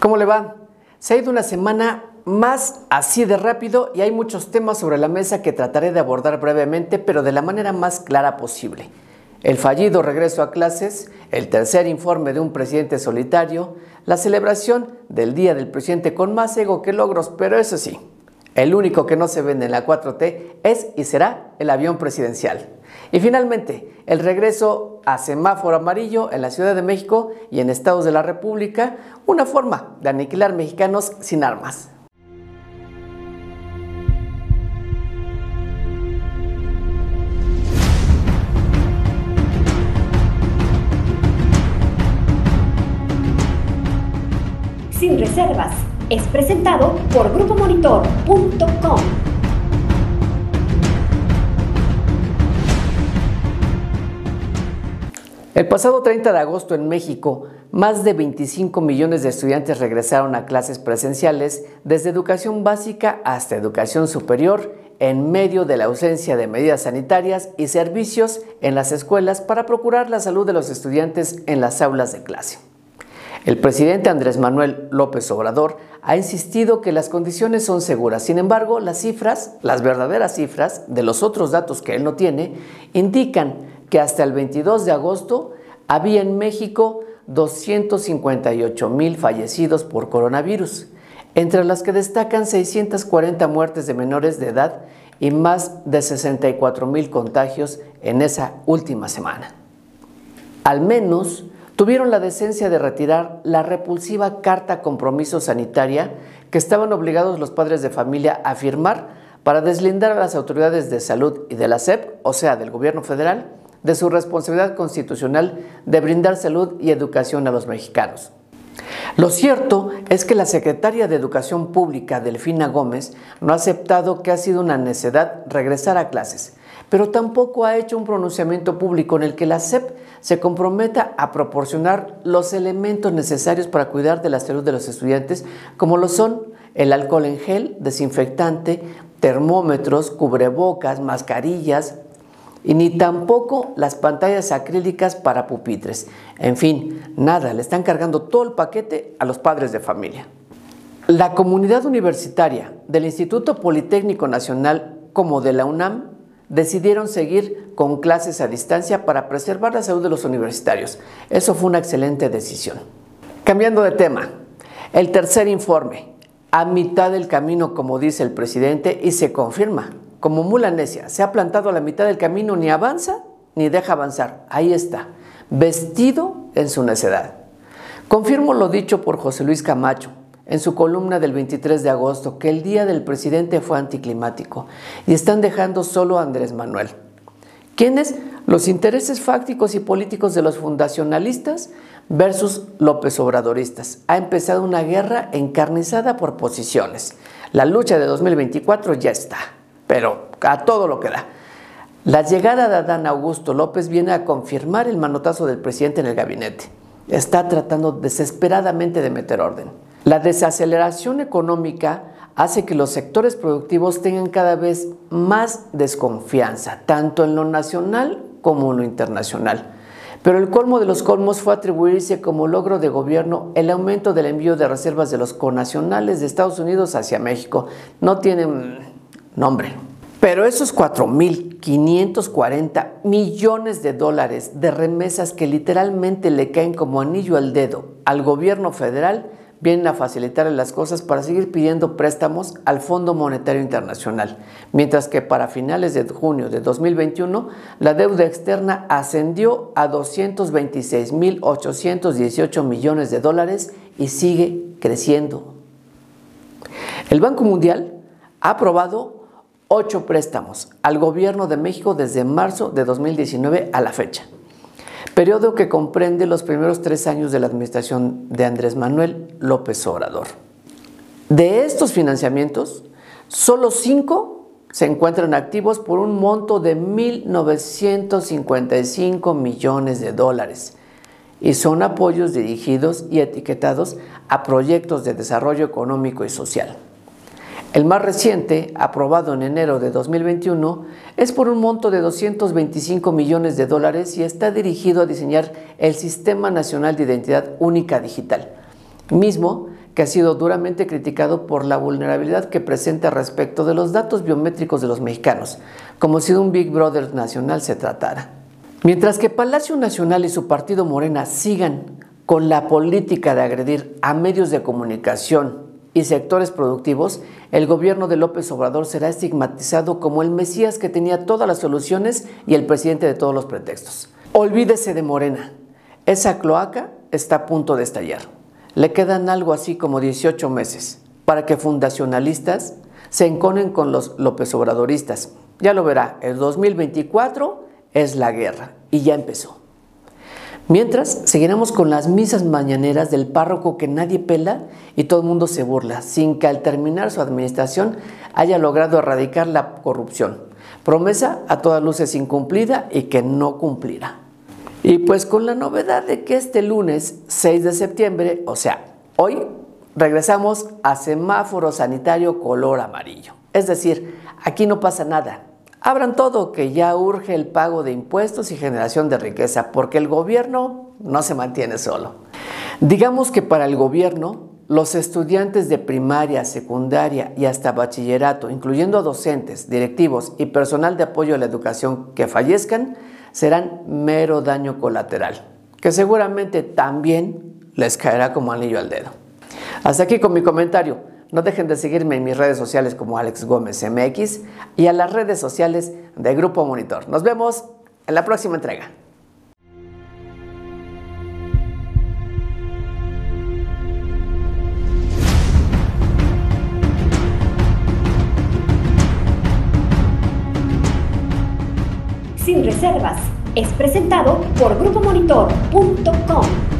¿Cómo le va? Se ha ido una semana más así de rápido y hay muchos temas sobre la mesa que trataré de abordar brevemente, pero de la manera más clara posible. El fallido regreso a clases, el tercer informe de un presidente solitario, la celebración del Día del Presidente con más ego que logros, pero eso sí, el único que no se vende en la 4T es y será el avión presidencial. Y finalmente, el regreso a semáforo amarillo en la Ciudad de México y en estados de la República, una forma de aniquilar mexicanos sin armas. Sin reservas es presentado por grupomonitor.com. El pasado 30 de agosto en México, más de 25 millones de estudiantes regresaron a clases presenciales desde educación básica hasta educación superior en medio de la ausencia de medidas sanitarias y servicios en las escuelas para procurar la salud de los estudiantes en las aulas de clase. El presidente Andrés Manuel López Obrador ha insistido que las condiciones son seguras. Sin embargo, las cifras, las verdaderas cifras de los otros datos que él no tiene, indican que hasta el 22 de agosto había en México 258 mil fallecidos por coronavirus, entre las que destacan 640 muertes de menores de edad y más de 64 mil contagios en esa última semana. Al menos tuvieron la decencia de retirar la repulsiva carta compromiso sanitaria que estaban obligados los padres de familia a firmar para deslindar a las autoridades de salud y de la SEP, o sea, del gobierno federal, de su responsabilidad constitucional de brindar salud y educación a los mexicanos. Lo cierto es que la secretaria de Educación Pública, Delfina Gómez, no ha aceptado que ha sido una necedad regresar a clases, pero tampoco ha hecho un pronunciamiento público en el que la SEP se comprometa a proporcionar los elementos necesarios para cuidar de la salud de los estudiantes, como lo son el alcohol en gel, desinfectante, termómetros, cubrebocas, mascarillas, y ni tampoco las pantallas acrílicas para pupitres. En fin, nada, le están cargando todo el paquete a los padres de familia. La comunidad universitaria del Instituto Politécnico Nacional como de la UNAM decidieron seguir con clases a distancia para preservar la salud de los universitarios. Eso fue una excelente decisión. Cambiando de tema, el tercer informe, a mitad del camino, como dice el presidente, y se confirma, como mula necia, se ha plantado a la mitad del camino, ni avanza ni deja avanzar. Ahí está, vestido en su necedad. Confirmo lo dicho por José Luis Camacho, en su columna del 23 de agosto que el día del presidente fue anticlimático y están dejando solo a Andrés Manuel. ¿Quiénes? Los intereses fácticos y políticos de los fundacionalistas versus López Obradoristas. Ha empezado una guerra encarnizada por posiciones. La lucha de 2024 ya está, pero a todo lo que da. La llegada de Adán Augusto López viene a confirmar el manotazo del presidente en el gabinete. Está tratando desesperadamente de meter orden. La desaceleración económica hace que los sectores productivos tengan cada vez más desconfianza, tanto en lo nacional como en lo internacional. Pero el colmo de los colmos fue atribuirse como logro de gobierno el aumento del envío de reservas de los conacionales de Estados Unidos hacia México. No tienen nombre. Pero esos 4.540 millones de dólares de remesas que literalmente le caen como anillo al dedo al gobierno federal vienen a facilitar las cosas para seguir pidiendo préstamos al Fondo Monetario Internacional, mientras que para finales de junio de 2021 la deuda externa ascendió a 226.818 millones de dólares y sigue creciendo. El Banco Mundial ha aprobado ocho préstamos al gobierno de México desde marzo de 2019 a la fecha periodo que comprende los primeros tres años de la administración de Andrés Manuel López Obrador. De estos financiamientos, solo cinco se encuentran activos por un monto de 1.955 millones de dólares y son apoyos dirigidos y etiquetados a proyectos de desarrollo económico y social. El más reciente, aprobado en enero de 2021, es por un monto de 225 millones de dólares y está dirigido a diseñar el Sistema Nacional de Identidad Única Digital, mismo que ha sido duramente criticado por la vulnerabilidad que presenta respecto de los datos biométricos de los mexicanos, como si de un Big Brother nacional se tratara. Mientras que Palacio Nacional y su partido Morena sigan con la política de agredir a medios de comunicación y sectores productivos, el gobierno de López Obrador será estigmatizado como el Mesías que tenía todas las soluciones y el presidente de todos los pretextos. Olvídese de Morena. Esa cloaca está a punto de estallar. Le quedan algo así como 18 meses para que fundacionalistas se enconen con los López Obradoristas. Ya lo verá, el 2024 es la guerra y ya empezó. Mientras, seguiremos con las misas mañaneras del párroco que nadie pela y todo el mundo se burla, sin que al terminar su administración haya logrado erradicar la corrupción. Promesa a todas luces incumplida y que no cumplirá. Y pues con la novedad de que este lunes 6 de septiembre, o sea, hoy, regresamos a semáforo sanitario color amarillo. Es decir, aquí no pasa nada, Abran todo, que ya urge el pago de impuestos y generación de riqueza, porque el gobierno no se mantiene solo. Digamos que para el gobierno, los estudiantes de primaria, secundaria y hasta bachillerato, incluyendo docentes, directivos y personal de apoyo a la educación que fallezcan, serán mero daño colateral, que seguramente también les caerá como anillo al dedo. Hasta aquí con mi comentario. No dejen de seguirme en mis redes sociales como Alex Gómez MX y a las redes sociales de Grupo Monitor. Nos vemos en la próxima entrega. Sin reservas es presentado por grupomonitor.com.